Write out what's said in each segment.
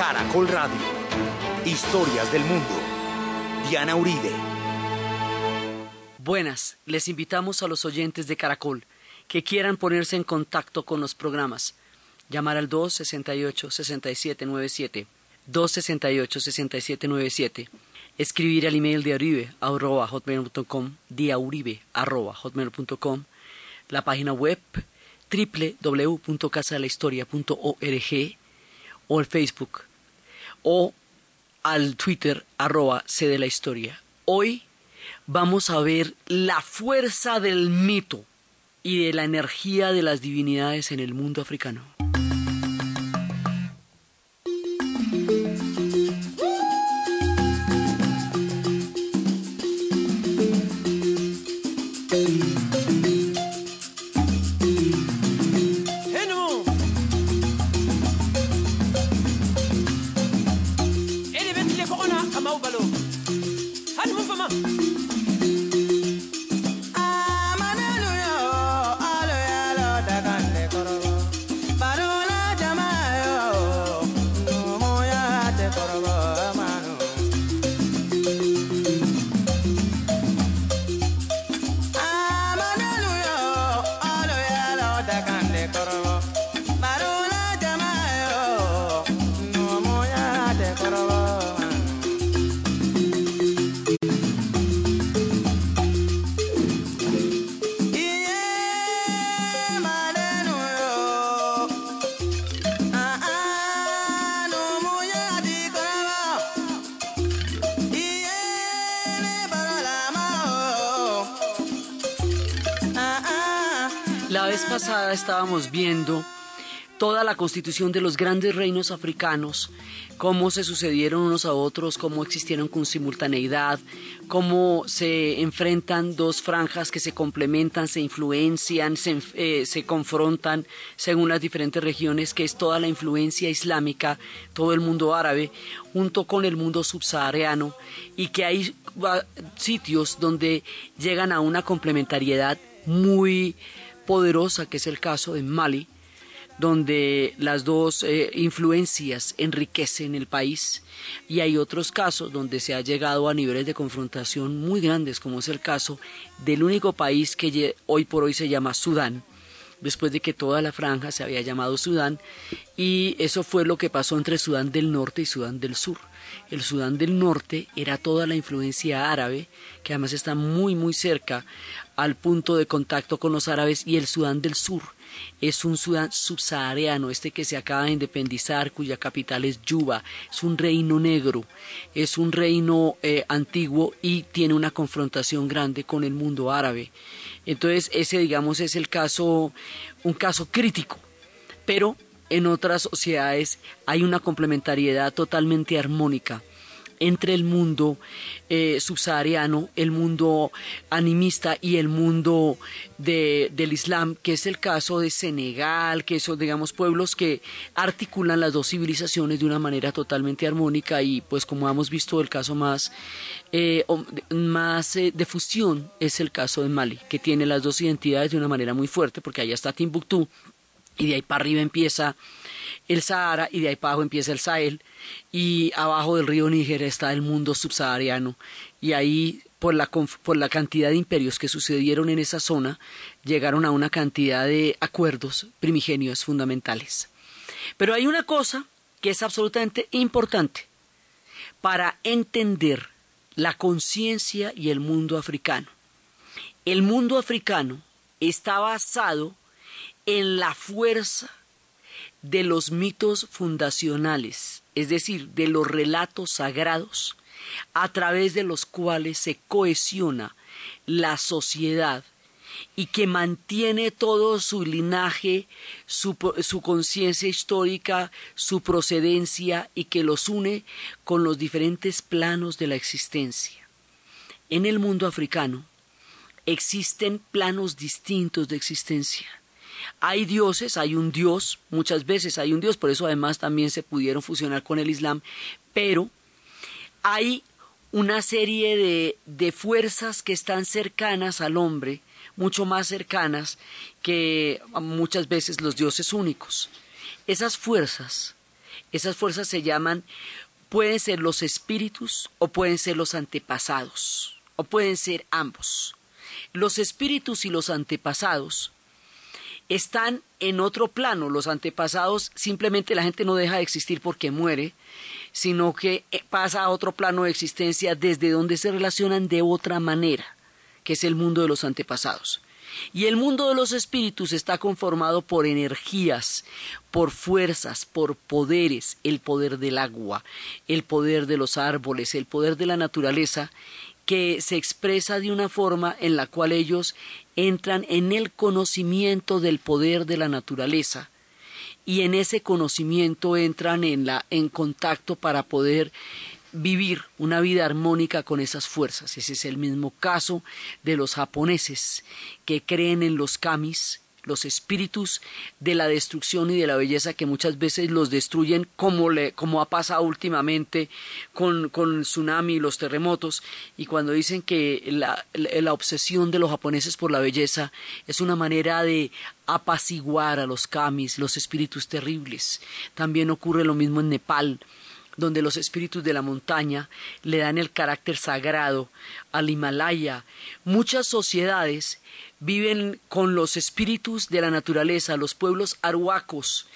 Caracol Radio. Historias del mundo. Diana Uribe. Buenas, les invitamos a los oyentes de Caracol que quieran ponerse en contacto con los programas. Llamar al 268-6797. 268-6797. Escribir al email de Uribe arroba hotmail.com, diauribe arroba hotmail.com. La página web www.casadelahistoria.org o el Facebook o al Twitter arroba C de la historia. Hoy vamos a ver la fuerza del mito y de la energía de las divinidades en el mundo africano. Estábamos viendo toda la constitución de los grandes reinos africanos, cómo se sucedieron unos a otros, cómo existieron con simultaneidad, cómo se enfrentan dos franjas que se complementan, se influencian, se, eh, se, confrontan según las diferentes regiones, que es toda la influencia islámica, todo el mundo árabe, junto con el mundo subsahariano, y que hay sitios donde llegan a una complementariedad muy poderosa, que es el caso de Mali, donde las dos eh, influencias enriquecen el país y hay otros casos donde se ha llegado a niveles de confrontación muy grandes, como es el caso del único país que hoy por hoy se llama Sudán, después de que toda la franja se había llamado Sudán, y eso fue lo que pasó entre Sudán del Norte y Sudán del Sur. El Sudán del Norte era toda la influencia árabe, que además está muy muy cerca al punto de contacto con los árabes, y el Sudán del Sur. Es un Sudán subsahariano, este que se acaba de independizar, cuya capital es Yuba, es un reino negro, es un reino eh, antiguo y tiene una confrontación grande con el mundo árabe. Entonces, ese, digamos, es el caso, un caso crítico, pero en otras sociedades hay una complementariedad totalmente armónica entre el mundo eh, subsahariano, el mundo animista y el mundo de, del Islam, que es el caso de Senegal, que son, digamos, pueblos que articulan las dos civilizaciones de una manera totalmente armónica y, pues, como hemos visto, el caso más, eh, más eh, de fusión es el caso de Mali, que tiene las dos identidades de una manera muy fuerte, porque allá está Timbuktu y de ahí para arriba empieza el Sahara y de ahí para abajo empieza el Sahel y abajo del río Níger está el mundo subsahariano y ahí por la, por la cantidad de imperios que sucedieron en esa zona llegaron a una cantidad de acuerdos primigenios fundamentales. Pero hay una cosa que es absolutamente importante para entender la conciencia y el mundo africano. El mundo africano está basado en la fuerza de los mitos fundacionales, es decir, de los relatos sagrados, a través de los cuales se cohesiona la sociedad y que mantiene todo su linaje, su, conciencia histórica, su procedencia y que los une con los diferentes planos de la existencia. En el mundo africano existen planos distintos de existencia hay dioses, hay un dios, muchas veces hay un dios, por eso además también se pudieron fusionar con el Islam, pero hay una serie de, de fuerzas que están cercanas al hombre, mucho más cercanas que muchas veces los dioses únicos. Esas fuerzas Esas fuerzas se llaman, pueden ser los espíritus o pueden ser los antepasados, o pueden ser ambos. Los espíritus y los antepasados están en otro plano. Los antepasados simplemente la gente no deja de existir porque muere, sino que eh, pasa a otro plano de existencia desde donde se relacionan de otra manera, que es el mundo de los antepasados. Y el mundo de los espíritus está conformado por energías, por fuerzas, por poderes, el poder del agua, el poder de los árboles, el poder de la naturaleza, que se expresa de una forma en la cual ellos entran en el conocimiento del poder de la naturaleza y en ese conocimiento entran en la en contacto para poder vivir una vida armónica con esas fuerzas. Ese es el mismo caso de los japoneses que creen en los kamis, los espíritus de la destrucción y de la belleza que muchas veces los destruyen como, le, como ha pasado últimamente con, con tsunami y los terremotos y cuando dicen que la, la obsesión de los japoneses por la belleza es una manera de apaciguar a los kamis, los espíritus terribles. También ocurre lo mismo en Nepal donde los espíritus de la montaña le dan el carácter sagrado al Himalaya. Muchas sociedades viven con los espíritus de la naturaleza, los pueblos arhuacos,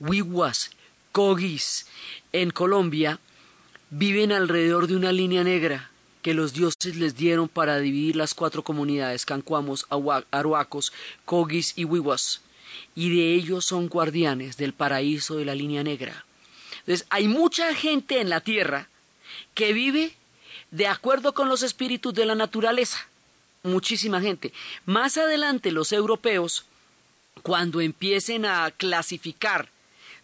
wiwas, kogis en Colombia viven alrededor de una línea negra que los dioses les dieron para dividir las cuatro comunidades, cancuamos, arhuacos, kogis y wiwas, y de ellos son guardianes del paraíso de la línea negra. Entonces, hay mucha gente en la tierra que vive de acuerdo con los espíritus de la naturaleza. Muchísima gente. Más adelante los europeos, cuando empiecen a clasificar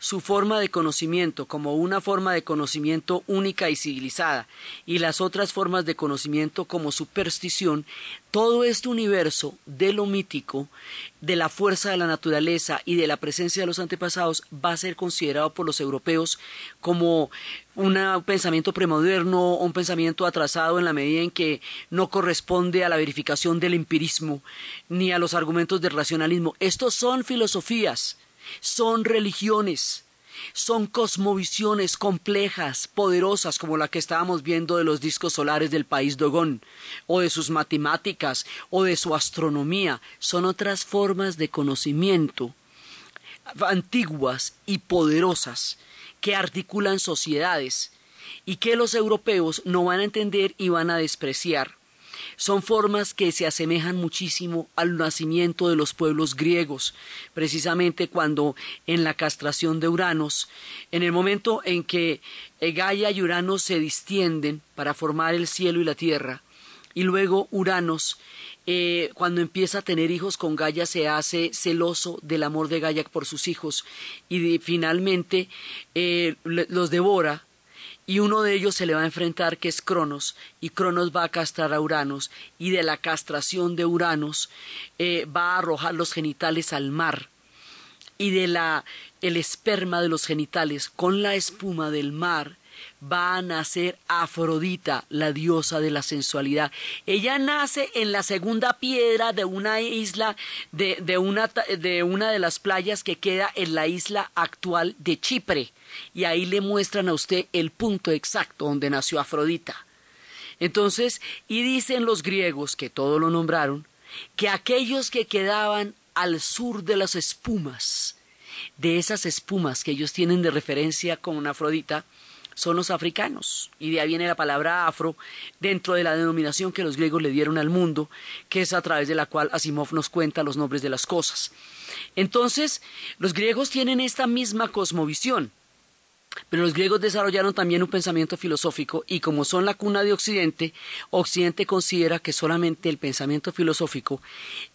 su forma de conocimiento como una forma de conocimiento única y civilizada y las otras formas de conocimiento como superstición, todo este universo de lo mítico, de la fuerza de la naturaleza y de la presencia de los antepasados va a ser considerado por los europeos como un pensamiento premoderno, un pensamiento atrasado en la medida en que no corresponde a la verificación del empirismo ni a los argumentos del racionalismo. Estos son filosofías son religiones, son cosmovisiones complejas, poderosas, como la que estábamos viendo de los discos solares del país Dogón, o de sus matemáticas, o de su astronomía. Son otras formas de conocimiento antiguas y poderosas que articulan sociedades y que los europeos no van a entender y van a despreciar son formas que se asemejan muchísimo al nacimiento de los pueblos griegos, precisamente cuando en la castración de Uranos, en el momento en que Gaia y Uranos se distienden para formar el cielo y la tierra, y luego Uranos eh, cuando empieza a tener hijos con Gaia se hace celoso del amor de Gaia por sus hijos y finalmente eh, los devora y uno de ellos se le va a enfrentar que es Cronos, y Cronos va a castrar a Uranos, y de la castración de Uranos eh, va a arrojar los genitales al mar, y de la el esperma de los genitales con la espuma del mar va a nacer Afrodita, la diosa de la sensualidad. Ella nace en la segunda piedra de una isla, de, de, una, de una de las playas que queda en la isla actual de Chipre. Y ahí le muestran a usted el punto exacto donde nació Afrodita. Entonces, y dicen los griegos, que todo lo nombraron, que aquellos que quedaban al sur de las espumas, de esas espumas que ellos tienen de referencia con Afrodita, son los africanos. Y de ahí viene la palabra afro dentro de la denominación que los griegos le dieron al mundo, que es a través de la cual Asimov nos cuenta los nombres de las cosas. Entonces, los griegos tienen esta misma cosmovisión. Pero los griegos desarrollaron también un pensamiento filosófico y como son la cuna de Occidente, Occidente considera que solamente el pensamiento filosófico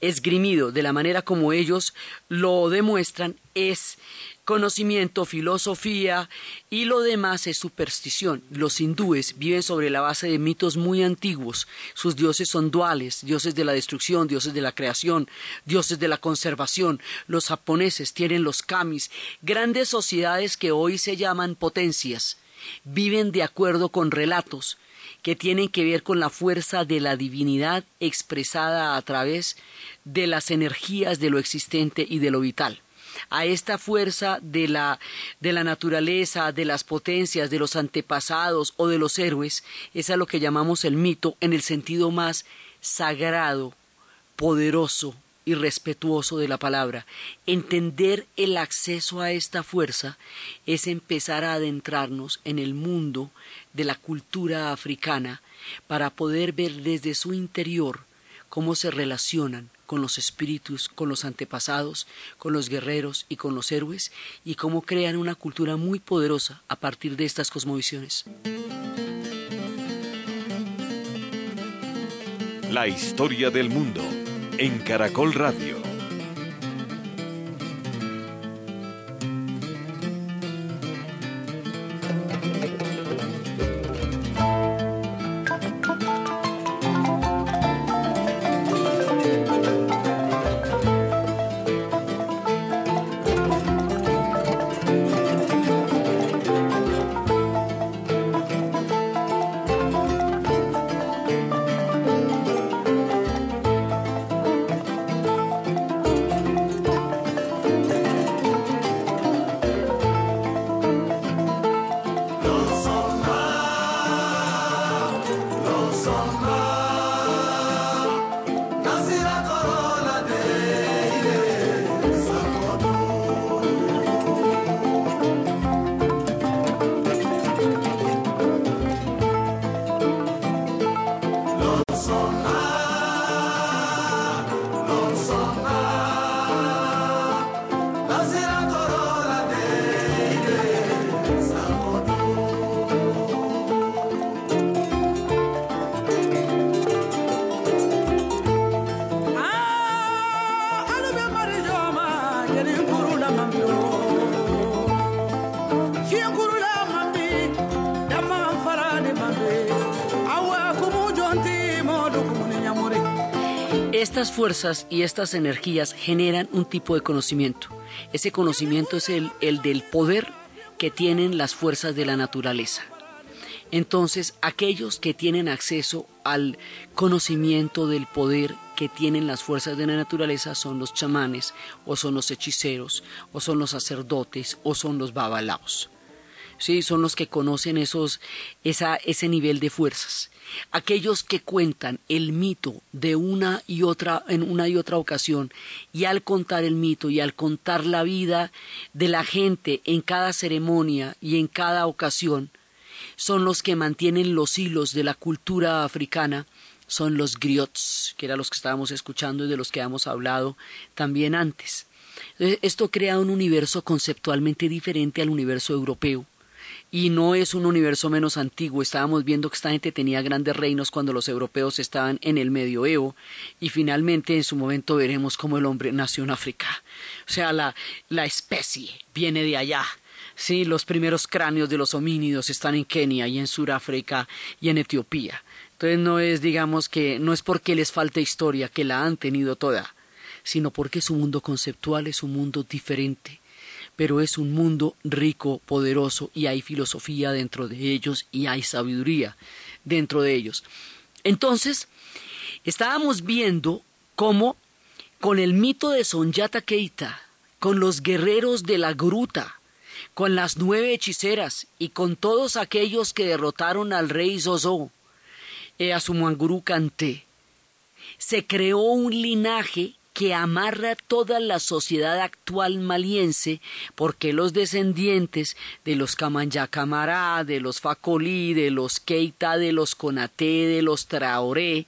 esgrimido de la manera como ellos lo demuestran es conocimiento, filosofía y lo demás es superstición. Los hindúes viven sobre la base de mitos muy antiguos. Sus dioses son duales, dioses de la destrucción, dioses de la creación, dioses de la conservación. Los japoneses tienen los kamis, grandes sociedades que hoy se llaman potencias. Viven de acuerdo con relatos que tienen que ver con la fuerza de la divinidad expresada a través de las energías de lo existente y de lo vital. A esta fuerza de la, de la naturaleza, de las potencias, de los antepasados o de los héroes, es a lo que llamamos el mito en el sentido más sagrado, poderoso y respetuoso de la palabra. Entender el acceso a esta fuerza es empezar a adentrarnos en el mundo de la cultura africana para poder ver desde su interior cómo se relacionan con los espíritus, con los antepasados, con los guerreros y con los héroes, y cómo crean una cultura muy poderosa a partir de estas cosmovisiones. La historia del mundo en Caracol Radio. Fuerzas y estas energías generan un tipo de conocimiento. Ese conocimiento es el, el del poder que tienen las fuerzas de la naturaleza. Entonces, aquellos que tienen acceso al conocimiento del poder que tienen las fuerzas de la naturaleza son los chamanes, o son los hechiceros, o son los sacerdotes, o son los babalaos. Sí, son los que conocen esos, ese nivel de fuerzas. Aquellos que cuentan el mito de una y otra, en una y otra ocasión, y al contar el mito y al contar la vida de la gente en cada ceremonia y en cada ocasión, son los que mantienen los hilos de la cultura africana, son los griots, que eran los que estábamos escuchando y de los que hemos hablado también antes. Esto crea un universo conceptualmente diferente al universo europeo y no es un universo menos antiguo. Estábamos viendo que esta gente tenía grandes reinos cuando los europeos estaban en el medioevo y finalmente en su momento veremos cómo el hombre nació en África. O sea, la, la especie viene de allá. Sí, los primeros cráneos de los homínidos están en Kenia y en Sudáfrica y en Etiopía. Entonces no es, digamos que, no es porque les falte historia, que la han tenido toda, sino porque su mundo conceptual es un mundo diferente pero es un mundo rico, poderoso, y hay filosofía dentro de ellos y hay sabiduría dentro de ellos. Entonces, estábamos viendo cómo con el mito de Sonyata Keita, con los guerreros de la gruta, con las nueve hechiceras y con todos aquellos que derrotaron al rey Zozo, e a su mangurú Kanté, se creó un linaje que amarra toda la sociedad actual maliense, porque los descendientes de los Camará, de los Facolí, de los Keita, de los Conaté, de los Traoré,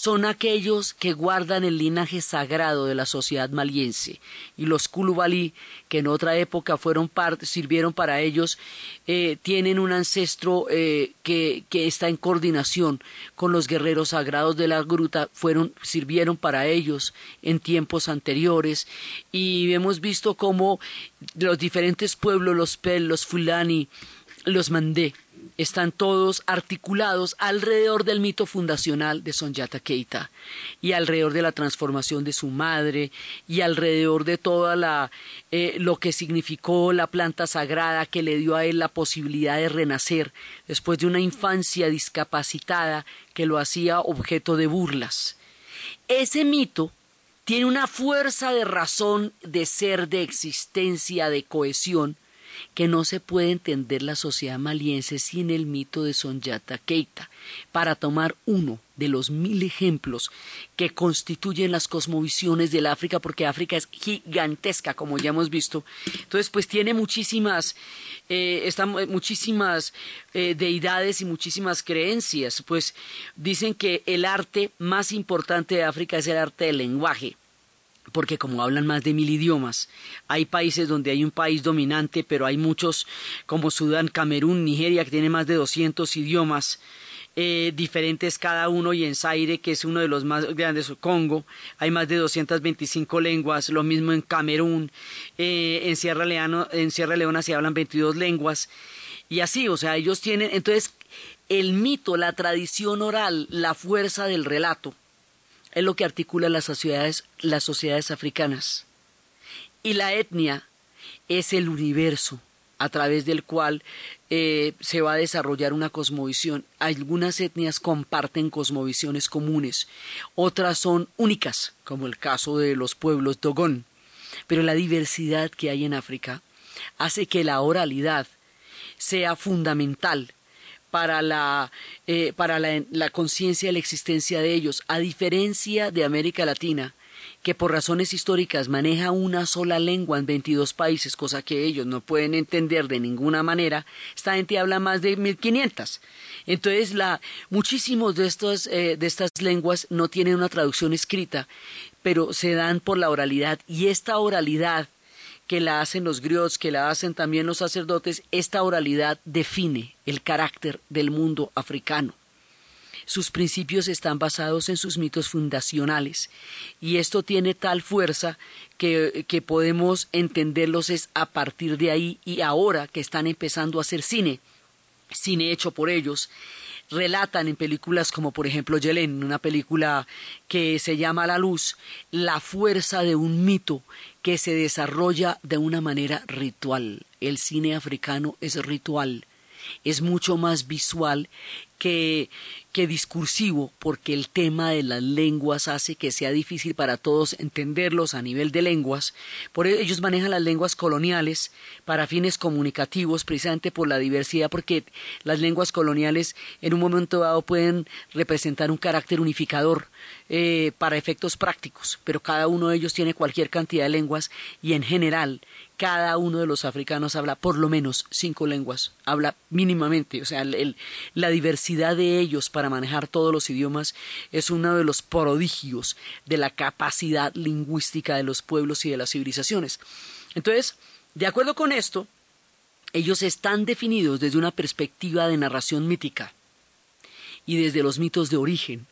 son aquellos que guardan el linaje sagrado de la sociedad maliense y los Kulubalí, que en otra época fueron parte, sirvieron para ellos, eh, tienen un ancestro eh, que, que, está en coordinación con los guerreros sagrados de la gruta, fueron, sirvieron para ellos en tiempos anteriores y hemos visto cómo los diferentes pueblos, los Pel, los Fulani, los Mandé, están todos articulados alrededor del mito fundacional de Sonyata Keita y alrededor de la transformación de su madre y alrededor de toda la eh, lo que significó la planta sagrada que le dio a él la posibilidad de renacer después de una infancia discapacitada que lo hacía objeto de burlas. Ese mito tiene una fuerza de razón, de ser, de existencia, de cohesión, que no se puede entender la sociedad maliense sin el mito de Sonyata Keita, para tomar uno de los mil ejemplos que constituyen las cosmovisiones del África, porque África es gigantesca, como ya hemos visto. Entonces, pues tiene muchísimas, eh, muchísimas eh, deidades y muchísimas creencias. Pues dicen que el arte más importante de África es el arte del lenguaje porque como hablan más de mil idiomas, hay países donde hay un país dominante, pero hay muchos como Sudán, Camerún, Nigeria, que tienen más de 200 idiomas eh, diferentes cada uno, y en Zaire, que es uno de los más grandes, Congo, hay más de 225 lenguas, lo mismo en Camerún, eh, en, Sierra Leona, en Sierra Leona se hablan 22 lenguas, y así, o sea, ellos tienen, entonces, el mito, la tradición oral, la fuerza del relato, es lo que articula las sociedades, las sociedades africanas. Y la etnia es el universo a través del cual eh, se va a desarrollar una cosmovisión. Algunas etnias comparten cosmovisiones comunes, otras son únicas, como el caso de los pueblos Dogón. Pero la diversidad que hay en África hace que la oralidad sea fundamental para la, eh, para la, la conciencia de la existencia de ellos, a diferencia de América Latina, que por razones históricas maneja una sola lengua en 22 países, cosa que ellos no pueden entender de ninguna manera, esta gente habla más de 1500. Entonces, la, muchísimos de, estos, eh, de estas lenguas no tienen una traducción escrita, pero se dan por la oralidad y esta oralidad que la hacen los griots, que la hacen también los sacerdotes, esta oralidad define el carácter del mundo africano. Sus principios están basados en sus mitos fundacionales y esto tiene tal fuerza que, que podemos entenderlos es a partir de ahí y ahora que están empezando a hacer cine, cine hecho por ellos, relatan en películas como por ejemplo Yelen, una película que se llama La Luz, la fuerza de un mito que se desarrolla de una manera ritual. El cine africano es ritual, es mucho más visual que, que discursivo, porque el tema de las lenguas hace que sea difícil para todos entenderlos a nivel de lenguas. Por ello ellos manejan las lenguas coloniales para fines comunicativos, precisamente por la diversidad, porque las lenguas coloniales en un momento dado pueden representar un carácter unificador eh, para efectos prácticos, pero cada uno de ellos tiene cualquier cantidad de lenguas y en general cada uno de los africanos habla por lo menos cinco lenguas, habla mínimamente, o sea, la diversidad de ellos para manejar todos los idiomas es uno de los prodigios de la capacidad lingüística de los pueblos y de las civilizaciones. Entonces, de acuerdo con esto, ellos están definidos desde una perspectiva de narración mítica y desde los mitos de origen,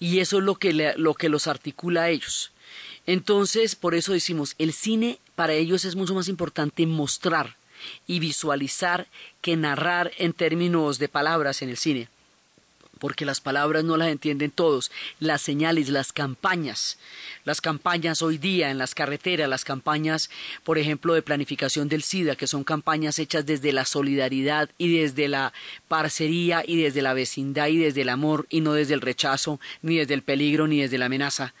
y eso es lo que, lo que los articula a ellos. Entonces, por eso decimos, el cine para ellos es mucho más importante mostrar y visualizar que narrar en términos de palabras en el cine. Porque las palabras no las entienden todos, las señales, las campañas, las campañas hoy día en las carreteras, las campañas, por ejemplo, de planificación del SIDA, que son campañas hechas desde la solidaridad y desde la parcería y desde la vecindad y desde el amor y no desde el rechazo, ni desde el peligro, ni desde la amenaza.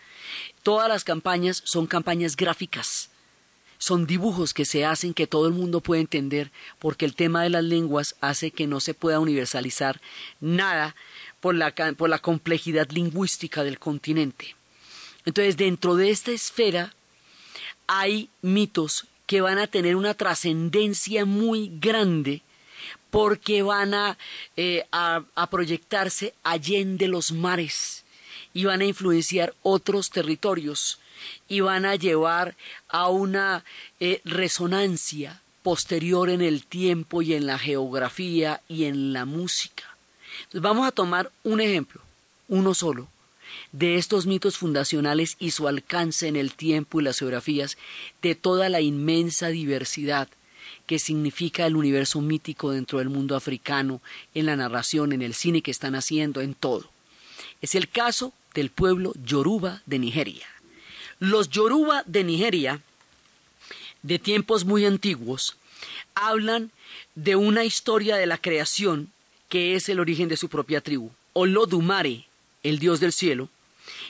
Todas las campañas son campañas gráficas, son dibujos que se hacen que todo el mundo puede entender, porque el tema de las lenguas hace que no se pueda universalizar nada por la, por la complejidad lingüística del continente. Entonces, dentro de esta esfera hay mitos que van a tener una trascendencia muy grande porque van a, eh, a, a proyectarse allende los mares y van a influenciar otros territorios y van a llevar a una eh, resonancia posterior en el tiempo y en la geografía y en la música. Vamos a tomar un ejemplo, uno solo, de estos mitos fundacionales y su alcance en el tiempo y las geografías, de toda la inmensa diversidad que significa el universo mítico dentro del mundo africano, en la narración, en el cine que están haciendo, en todo. Es el caso del pueblo Yoruba de Nigeria. Los Yoruba de Nigeria, de tiempos muy antiguos, hablan de una historia de la creación que es el origen de su propia tribu. Olodumare, el dios del cielo,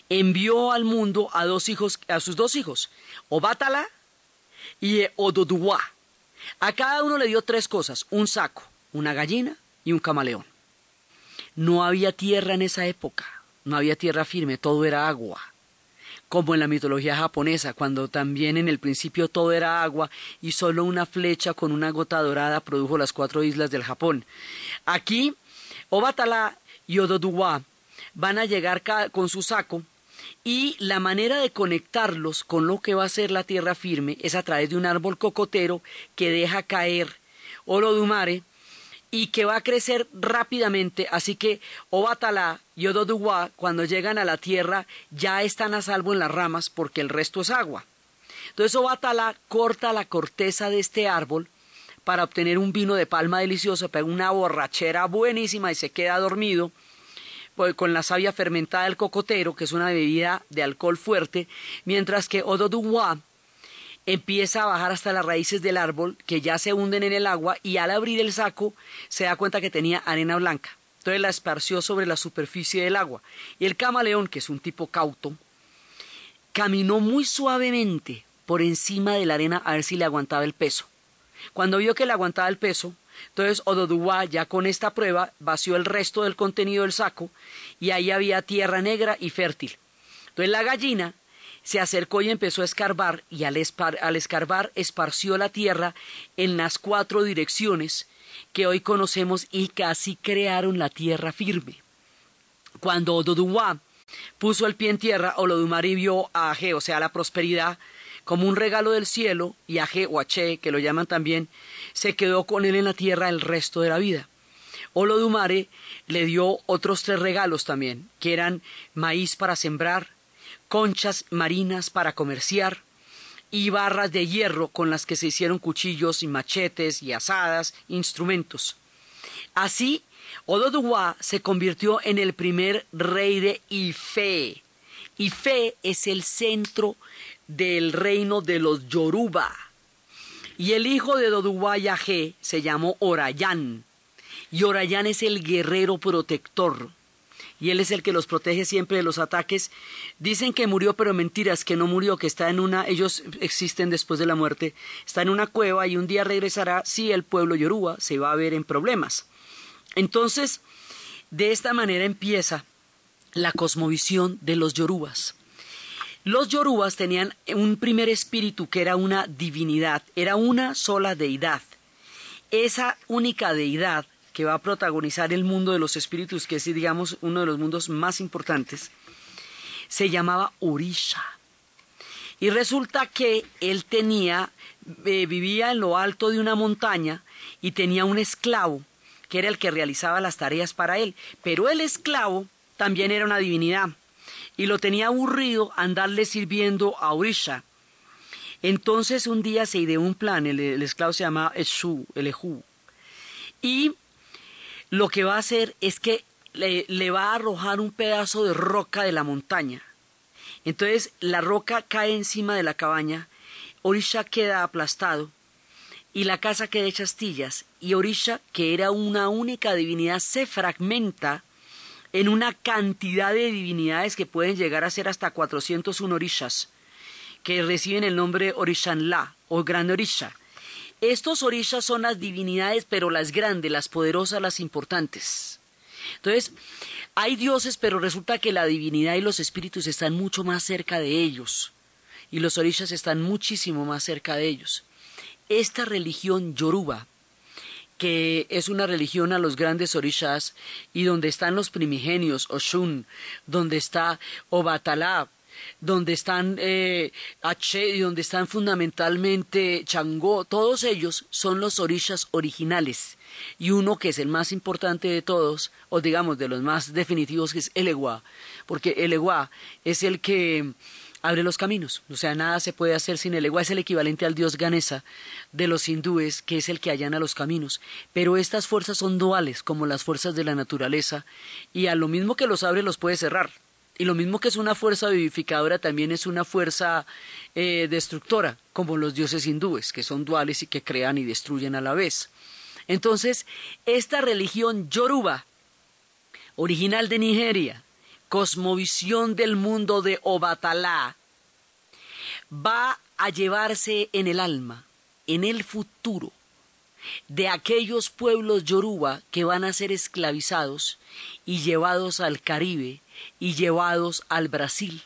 envió al mundo a dos hijos, a sus dos hijos, Obatala y Ododuwa. A cada uno le dio tres cosas, un saco, una gallina y un camaleón. No había tierra en esa época, no había tierra firme, todo era agua como en la mitología japonesa, cuando también en el principio todo era agua y solo una flecha con una gota dorada produjo las cuatro islas del Japón. Aquí, Obatala y Ododuwa van a llegar con su saco y la manera de conectarlos con lo que va a ser la tierra firme es a través de un árbol cocotero que deja caer Olodumare y que va a crecer rápidamente, así que Obatala y Ododuwa cuando llegan a la tierra ya están a salvo en las ramas porque el resto es agua. Entonces Obatala corta la corteza de este árbol para obtener un vino de palma delicioso, pega una borrachera buenísima y se queda dormido pues, con la savia fermentada del cocotero, que es una bebida de alcohol fuerte, mientras que Ododuwa empieza a bajar hasta las raíces del árbol que ya se hunden en el agua y al abrir el saco se da cuenta que tenía arena blanca. Entonces la esparció sobre la superficie del agua. Y el camaleón, que es un tipo cauto, caminó muy suavemente por encima de la arena a ver si le aguantaba el peso. Cuando vio que le aguantaba el peso, entonces Ododuwa ya con esta prueba vació el resto del contenido del saco y ahí había tierra negra y fértil. Entonces la gallina se acercó y empezó a escarbar, y al, escarbar esparció la tierra en las cuatro direcciones que hoy conocemos y casi crearon la tierra firme. Cuando Ododuwa puso el pie en tierra, Olodumare vio a Aje, o sea, la prosperidad, como un regalo del cielo, y Aje o Ache, que lo llaman también, se quedó con él en la tierra el resto de la vida. Olodumare le dio otros tres regalos también, que eran maíz para sembrar, conchas marinas para comerciar y barras de hierro con las que se hicieron cuchillos y machetes y asadas, instrumentos. Así, Ododuwa se convirtió en el primer rey de Ife. Ife es el centro del reino de los Yoruba. Y el hijo de Ododuwa Yaje se llamó Orayan. Y Orayan es el guerrero protector y él es el que los protege siempre de los ataques. Dicen que murió, pero mentiras, que no murió, que está en una, ellos existen después de la muerte, está en una cueva y un día regresará si el pueblo yoruba se va a ver en problemas. Entonces, de esta manera empieza la cosmovisión de los yorubas. Los yorubas tenían un primer espíritu que era una divinidad, era una sola deidad. Esa única deidad que va a protagonizar el mundo de los espíritus, que es, digamos, uno de los mundos más importantes, se llamaba Orisha. Y resulta que él tenía, eh, vivía en lo alto de una montaña y tenía un esclavo, que era el que realizaba las tareas para él. Pero el esclavo también era una divinidad y lo tenía aburrido andarle sirviendo a Orisha. Entonces un día se ideó un plan, el, esclavo se llama Eshu, el Ehu, y lo que va a hacer es que le, va a arrojar un pedazo de roca de la montaña. Entonces la roca cae encima de la cabaña, Orisha queda aplastado y la casa queda hecha astillas y Orisha, que era una única divinidad, se fragmenta en una cantidad de divinidades que pueden llegar a ser hasta 401 orishas, que reciben el nombre Orishanla o Gran Orisha. Estos orishas son las divinidades, pero las grandes, las poderosas, las importantes. Entonces, hay dioses, pero resulta que la divinidad y los espíritus están mucho más cerca de ellos. Y los orishas están muchísimo más cerca de ellos. Esta religión yoruba, que es una religión a los grandes orishas, y donde están los primigenios, Oshun, donde está Obatalá, donde están eh, H, donde están fundamentalmente Changó, todos ellos son los orishas originales. Y uno que es el más importante de todos, o digamos de los más definitivos, es el Ewa, porque el Ewa es el que abre los caminos. O sea, nada se puede hacer sin el Ewa. Es el equivalente al dios Ganesa de los hindúes, que es el que allana los caminos. Pero estas fuerzas son duales, como las fuerzas de la naturaleza, y a lo mismo que los abre, los puede cerrar. Y lo mismo que es una fuerza vivificadora, también es una fuerza eh, destructora, como los dioses hindúes, que son duales y que crean y destruyen a la vez. Entonces, esta religión yoruba, original de Nigeria, cosmovisión del mundo de Obatalá va a llevarse en el alma, en el futuro, de aquellos pueblos yoruba que van a ser esclavizados y llevados al Caribe y llevados al Brasil.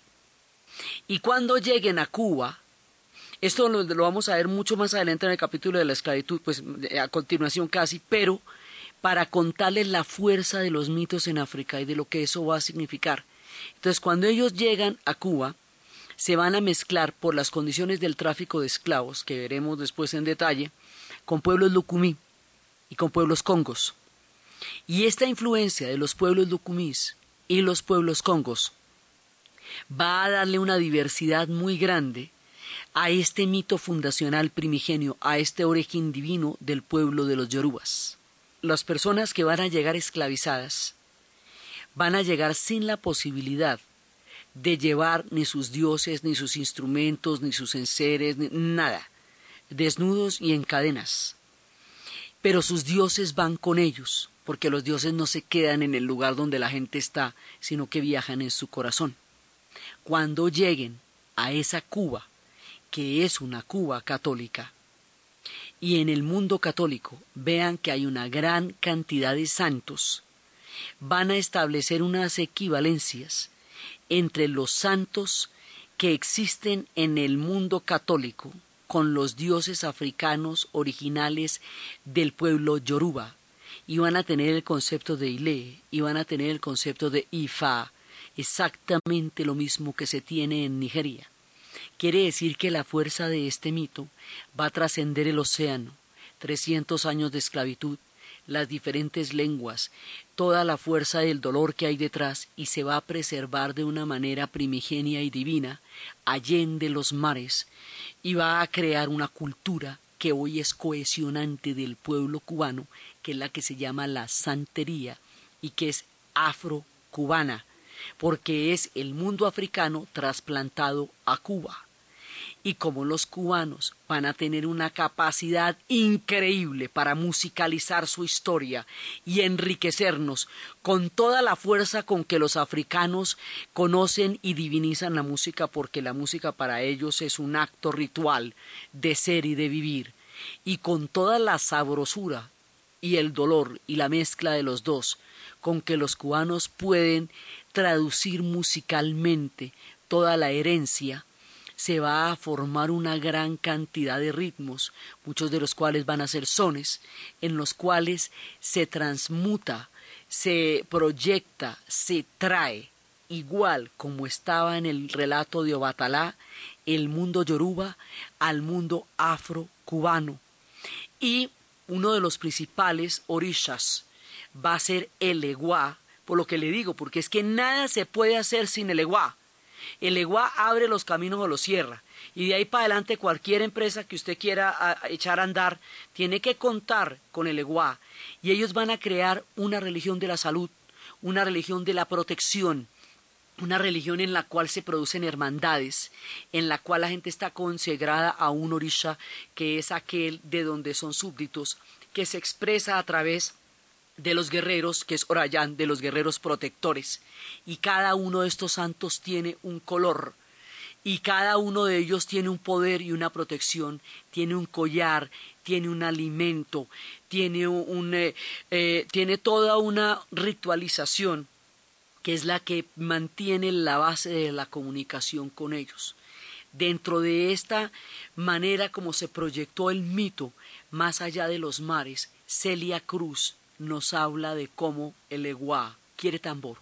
Y cuando lleguen a Cuba, esto lo, vamos a ver mucho más adelante en el capítulo de la esclavitud, pues a continuación casi, pero para contarles la fuerza de los mitos en África y de lo que eso va a significar. Entonces, cuando ellos llegan a Cuba, se van a mezclar por las condiciones del tráfico de esclavos, que veremos después en detalle, con pueblos lucumí y con pueblos congos. Y esta influencia de los pueblos lucumís y los pueblos congos va a darle una diversidad muy grande a este mito fundacional primigenio, a este origen divino del pueblo de los yorubas. Las personas que van a llegar esclavizadas van a llegar sin la posibilidad de llevar ni sus dioses, ni sus instrumentos, ni sus enseres, ni nada, desnudos y en cadenas. Pero sus dioses van con ellos, porque los dioses no se quedan en el lugar donde la gente está, sino que viajan en su corazón. Cuando lleguen a esa Cuba, que es una Cuba católica, y en el mundo católico vean que hay una gran cantidad de santos, van a establecer unas equivalencias entre los santos que existen en el mundo católico con los dioses africanos originales del pueblo yoruba. Y van a tener el concepto de Ile, y van a tener el concepto de Ifa, exactamente lo mismo que se tiene en Nigeria. Quiere decir que la fuerza de este mito va a trascender el océano, trescientos años de esclavitud, las diferentes lenguas, toda la fuerza del dolor que hay detrás y se va a preservar de una manera primigenia y divina, allende los mares, y va a crear una cultura que hoy es cohesionante del pueblo cubano, que es la que se llama la santería y que es afro-cubana, porque es el mundo africano trasplantado a Cuba y como los cubanos van a tener una capacidad increíble para musicalizar su historia y enriquecernos con toda la fuerza con que los africanos conocen y divinizan la música porque la música para ellos es un acto ritual de ser y de vivir y con toda la sabrosura y el dolor y la mezcla de los dos con que los cubanos pueden traducir musicalmente toda la herencia se va a formar una gran cantidad de ritmos, muchos de los cuales van a ser sones, en los cuales se transmuta, se proyecta, se trae, igual como estaba en el relato de Obatalá, el mundo yoruba al mundo afro-cubano. Y uno de los principales orishas va a ser el eguá, por lo que le digo, porque es que nada se puede hacer sin el eguá. El EGUA abre los caminos o los cierra. Y de ahí para adelante cualquier empresa que usted quiera echar a andar tiene que contar con el EGUA. Y ellos van a crear una religión de la salud, una religión de la protección, una religión en la cual se producen hermandades, en la cual la gente está consagrada a un orisha que es aquel de donde son súbditos, que se expresa a través de los guerreros, que es Orayán, de los guerreros protectores. Y cada uno de estos santos tiene un color. Y cada uno de ellos tiene un poder y una protección, tiene un collar, tiene un alimento, tiene, un, eh, eh, tiene toda una ritualización que es la que mantiene la base de la comunicación con ellos. Dentro de esta manera como se proyectó el mito más allá de los mares, Celia Cruz nos habla de cómo el eguá quiere tambor.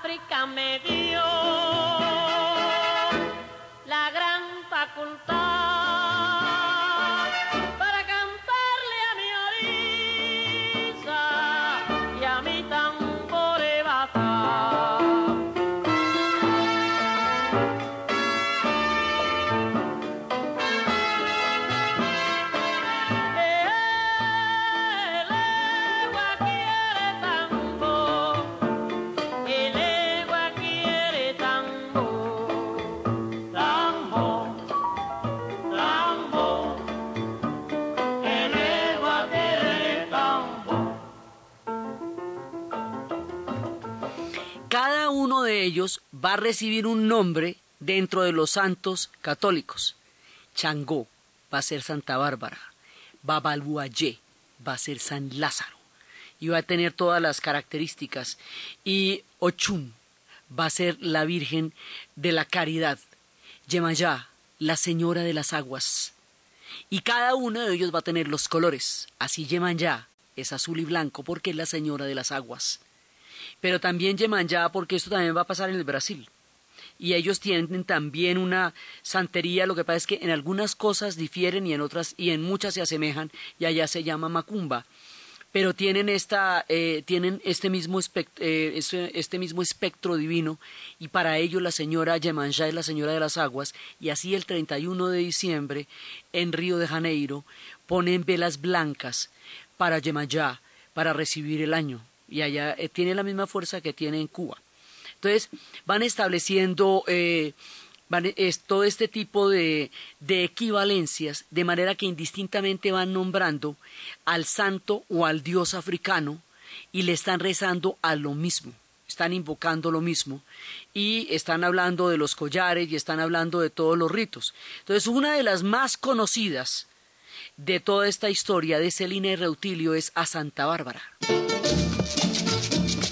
África me dio. Va a recibir un nombre dentro de los santos católicos. Changó va a ser Santa Bárbara, Babaluayé va a ser San Lázaro y va a tener todas las características. Y Ochum va a ser la Virgen de la Caridad, Yemayá, la Señora de las Aguas. Y cada uno de ellos va a tener los colores. Así Yemayá es azul y blanco porque es la Señora de las Aguas pero también Yemanjá, porque esto también va a pasar en el Brasil. Y ellos tienen también una santería, lo que pasa es que en algunas cosas difieren y en otras, y en muchas se asemejan, y allá se llama Macumba. Pero tienen, esta, eh, tienen este, mismo eh, este, mismo espectro divino, y para ellos la señora Yemanjá es la señora de las aguas, y así el 31 de diciembre, en Río de Janeiro, ponen velas blancas para Yemanjá, para recibir el año y allá eh, tiene la misma fuerza que tiene en Cuba. Entonces, van estableciendo eh, todo este tipo de, de equivalencias, de manera que indistintamente van nombrando al santo o al dios africano y le están rezando a lo mismo están invocando lo mismo y están hablando de los collares y están hablando de todos los ritos. Entonces, una de las más conocidas de toda esta historia de Celina y Reutilio es a Santa Bárbara.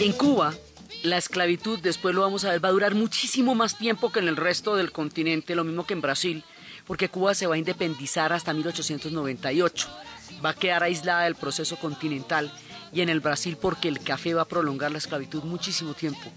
En Cuba, la esclavitud, después lo vamos a ver, va a durar muchísimo más tiempo que en el resto del continente, lo mismo que en Brasil, porque Cuba se va a independizar hasta 1898. Va a quedar aislada del proceso continental y en el Brasil porque el café va a prolongar la esclavitud muchísimo tiempo.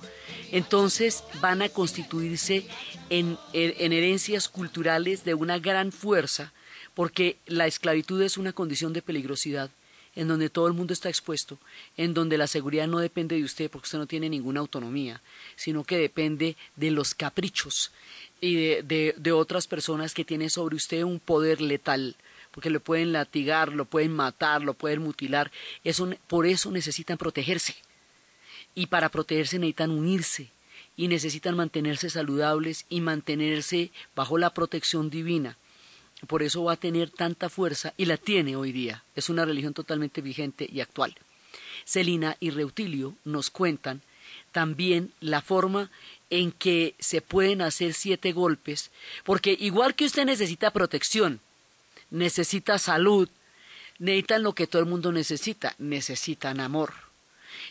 Entonces van a constituirse en, en, herencias culturales de una gran fuerza porque la esclavitud es una condición de peligrosidad en donde todo el mundo está expuesto, en donde la seguridad no depende de usted porque usted no tiene ninguna autonomía, sino que depende de los caprichos y de, otras personas que tienen sobre usted un poder letal, porque lo pueden latigar, lo pueden matar, lo pueden mutilar. Eso, por eso necesitan protegerse. Y para protegerse necesitan unirse y necesitan mantenerse saludables y mantenerse bajo la protección divina. Por eso va a tener tanta fuerza y la tiene hoy día. Es una religión totalmente vigente y actual. Celina y Reutilio nos cuentan también la forma en que se pueden hacer siete golpes, porque igual que usted necesita protección, necesita salud, necesitan lo que todo el mundo necesita, necesitan amor.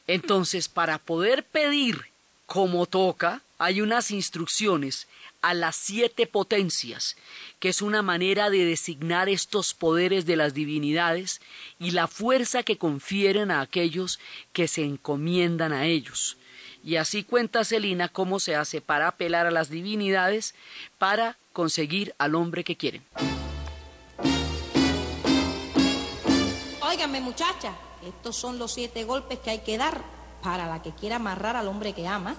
Entonces, para poder pedir como toca, hay unas instrucciones a las siete potencias, que es una manera de designar estos poderes de las divinidades y la fuerza que confieren a aquellos que se encomiendan a ellos. Y así cuenta Celina cómo se hace para apelar a las divinidades para conseguir al hombre que quieren. Óigame muchacha, estos son los siete golpes que hay que dar para la que quiera amarrar al hombre que ama.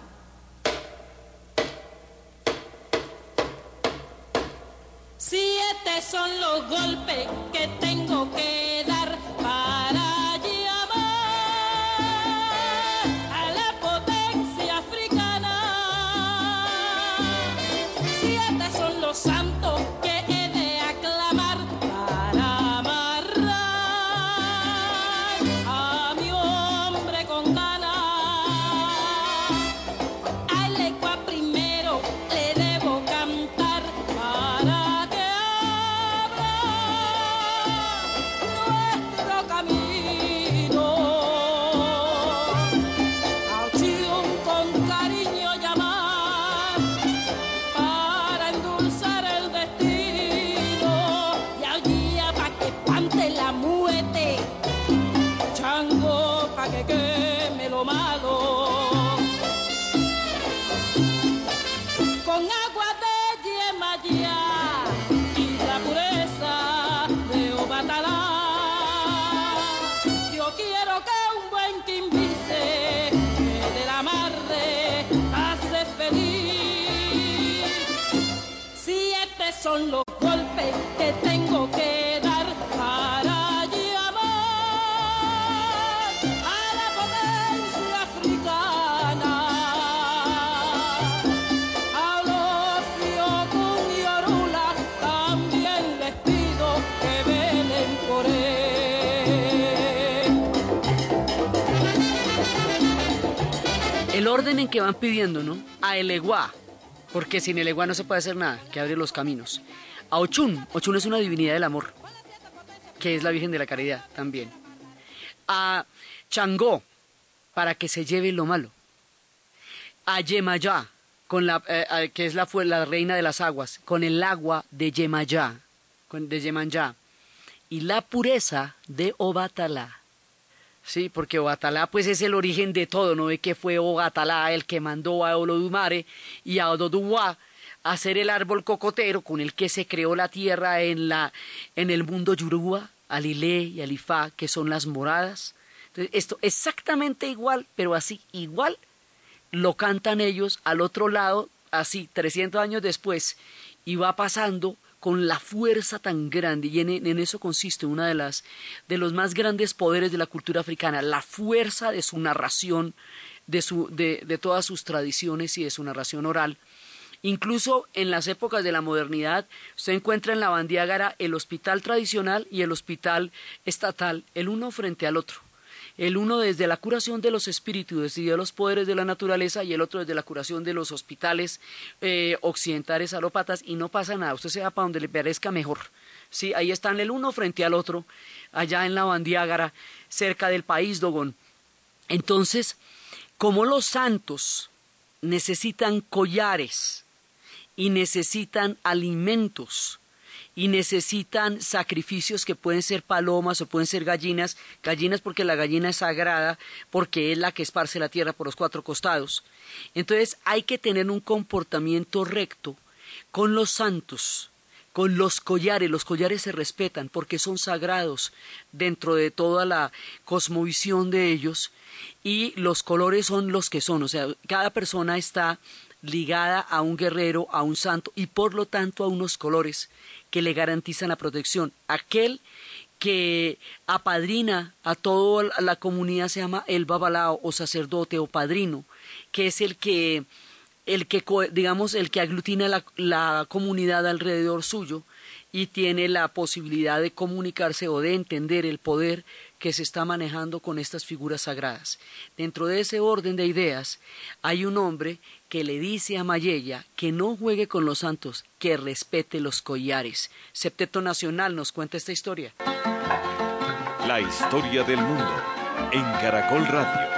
Siete son los golpes que tengo que feliz. Si estos son los que van pidiendo, ¿no? A Eleguá, porque sin Eleguá no se puede hacer nada, que abre los caminos. A Ochun, Ochun es una divinidad del amor, que es la Virgen de la Caridad también. A Changó, para que se lleve lo malo. A Yemayá, con la, eh, que es la, reina de las aguas, con el agua de Yemayá, de Yemayá. Y la pureza de Obatalá. Sí, porque Obatalá pues es el origen de todo, ¿no ve que fue Obatalá el que mandó a Olodumare y a Ododuwa a hacer el árbol cocotero con el que se creó la tierra en, la, en el mundo Yoruba, Alilé y Alifá, que son las moradas. Esto exactamente igual, pero así igual, lo cantan ellos al otro lado, así 300 años después, y va pasando con la fuerza tan grande, y en, eso consiste una de las de los más grandes poderes de la cultura africana, la fuerza de su narración, de, su, de, de todas sus tradiciones y de su narración oral. Incluso en las épocas de la modernidad, se encuentra en la Bandiágara el hospital tradicional y el hospital estatal, el uno frente al otro. El uno desde la curación de los espíritus y de los poderes de la naturaleza y el otro desde la curación de los hospitales eh, occidentales alópatas y no pasa nada, usted se va para donde le parezca mejor. Sí, ahí están el uno frente al otro, allá en la Bandiágara, cerca del país Dogón. Entonces, como los santos necesitan collares y necesitan alimentos y necesitan sacrificios que pueden ser palomas o pueden ser gallinas, gallinas porque la gallina es sagrada, porque es la que esparce la tierra por los cuatro costados. Entonces hay que tener un comportamiento recto con los santos, con los collares. Los collares se respetan porque son sagrados dentro de toda la cosmovisión de ellos y los colores son los que son. O sea, cada persona está ligada a un guerrero, a un santo y por lo tanto a unos colores que le garantizan la protección. Aquel que apadrina a toda la comunidad se llama el babalao o sacerdote o padrino, que es el que el que digamos el que aglutina la, la comunidad alrededor suyo y tiene la posibilidad de comunicarse o de entender el poder que se está manejando con estas figuras sagradas. Dentro de ese orden de ideas hay un hombre que le dice a Mayella que no juegue con los santos, que respete los collares. Septeto Nacional nos cuenta esta historia. La historia del mundo en Caracol Radio.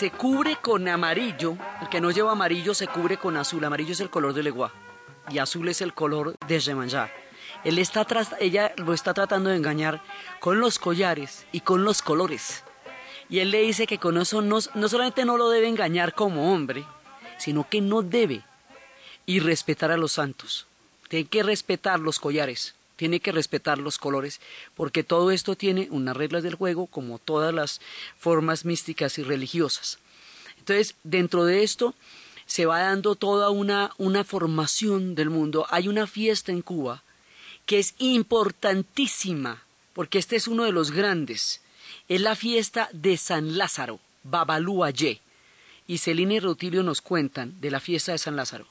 Se cubre con amarillo, el que no lleva amarillo se cubre con azul. Amarillo es el color de Legua y azul es el color de Yemanjá. Él está tras- ella lo está tratando de engañar con los collares y con los colores. Y él le dice que con eso no, no solamente no lo debe engañar como hombre, sino que no debe y respetar a los santos. Tiene que respetar los collares, tiene que respetar los colores, porque todo esto tiene unas reglas del juego como todas las formas místicas y religiosas. Entonces, dentro de esto se va dando toda una, una formación del mundo. Hay una fiesta en Cuba que es importantísima, porque este es uno de los grandes. Es la fiesta de San Lázaro, Babalúayé. Y Celina y Rutilio nos cuentan de la fiesta de San Lázaro.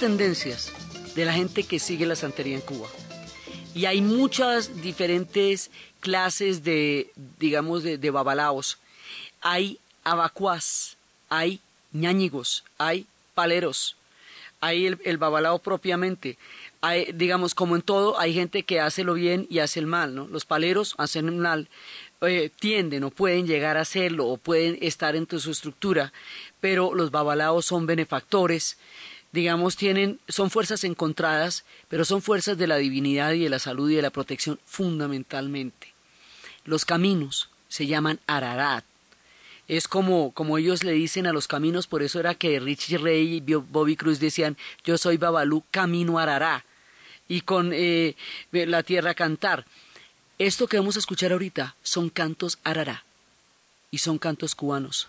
Tendencias de la gente que sigue la santería en Cuba. Y hay muchas diferentes clases de, digamos, de, de babalaos. Hay abacuás, hay ñáñigos, hay paleros, hay el, babalao propiamente. Hay, digamos, como en todo, hay gente que hace lo bien y hace el mal, ¿no? Los paleros hacen el mal, eh, tienden o pueden llegar a hacerlo o pueden estar entre su estructura, pero los babalaos son benefactores, digamos, tienen, son fuerzas encontradas, pero son fuerzas de la divinidad y de la salud y de la protección fundamentalmente. Los caminos se llaman Ararat. Es como, como ellos le dicen a los caminos, por eso era que Richie Ray y Bobby Cruz decían, yo soy Babalú, camino Arará, y con eh, la tierra cantar. Esto que vamos a escuchar ahorita son cantos Arará, y son cantos cubanos.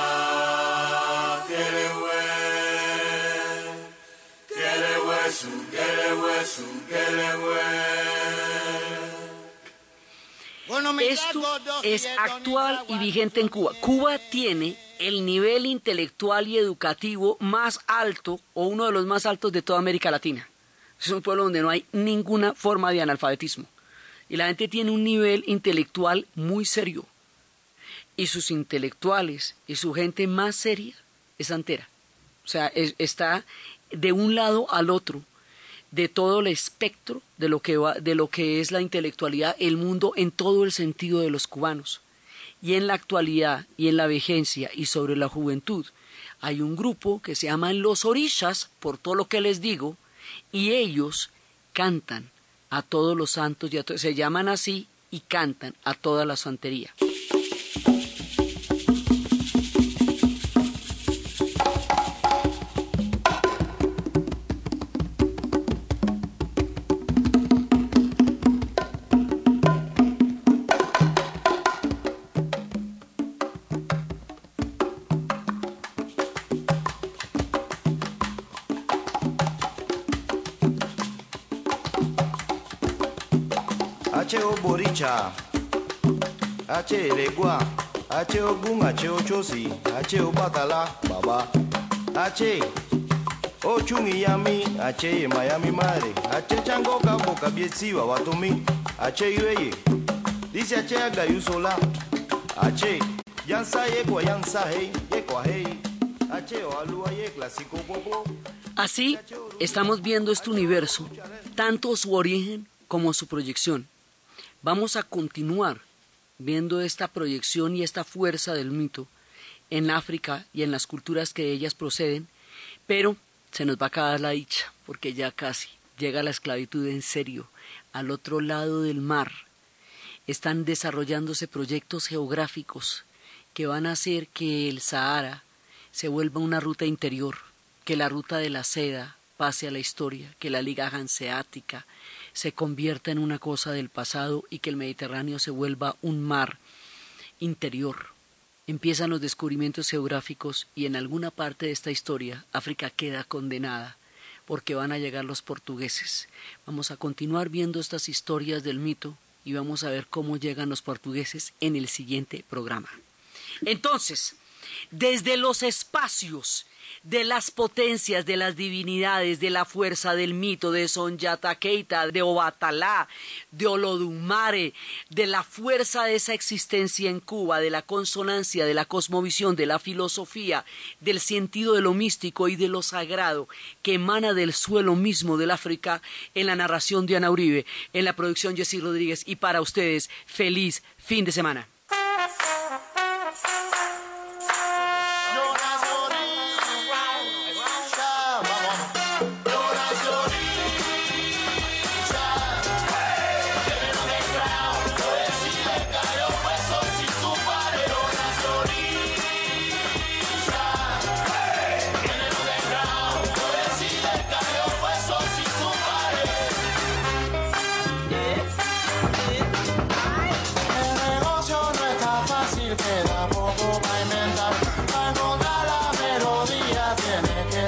vigente en Cuba. Cuba tiene el nivel intelectual y educativo más alto o uno de los más altos de toda América Latina. Es un pueblo donde no hay ninguna forma de analfabetismo. Y la gente tiene un nivel intelectual muy serio. Y sus intelectuales y su gente más seria es santera. O sea, es- está de un lado al otro de todo el espectro de lo que va, de lo que es la intelectualidad, el mundo en todo el sentido de los cubanos. Y en la actualidad y en la vigencia y sobre la juventud hay un grupo que se llama los orishas, por todo lo que les digo, y ellos cantan a todos los santos, y a se llaman así y cantan a toda la santería. Ache legua, ache o gun, ache o chosi, ache o batala, baba, ache o chungi yami, ache Miami madre, ache chango cabo cabiesiva, watomi, ache yueye, dice ache agayusola, ache, yansa yekwa yansa hey, yekwa hey, ache o alua ye clásico. Así estamos viendo este universo, tanto su origen como su proyección. Vamos a continuar viendo esta proyección y esta fuerza del mito en África y en las culturas que de ellas proceden, pero se nos va a acabar la dicha, porque ya casi llega la esclavitud en serio, al otro lado del mar. Están desarrollándose proyectos geográficos que van a hacer que el Sahara se vuelva una ruta interior, que la ruta de la seda pase a la historia, que la liga hanseática se convierta en una cosa del pasado y que el Mediterráneo se vuelva un mar interior. Empiezan los descubrimientos geográficos y en alguna parte de esta historia África queda condenada porque van a llegar los portugueses. Vamos a continuar viendo estas historias del mito y vamos a ver cómo llegan los portugueses en el siguiente programa. Entonces, desde los espacios de las potencias, de las divinidades, de la fuerza del mito, de Sonjata Keita, de Obatalá, de Olodumare, de la fuerza de esa existencia en Cuba, de la consonancia, de la cosmovisión, de la filosofía, del sentido de lo místico y de lo sagrado que emana del suelo mismo del África en la narración de Ana Uribe, en la producción Jessy Rodríguez y para ustedes, feliz fin de semana.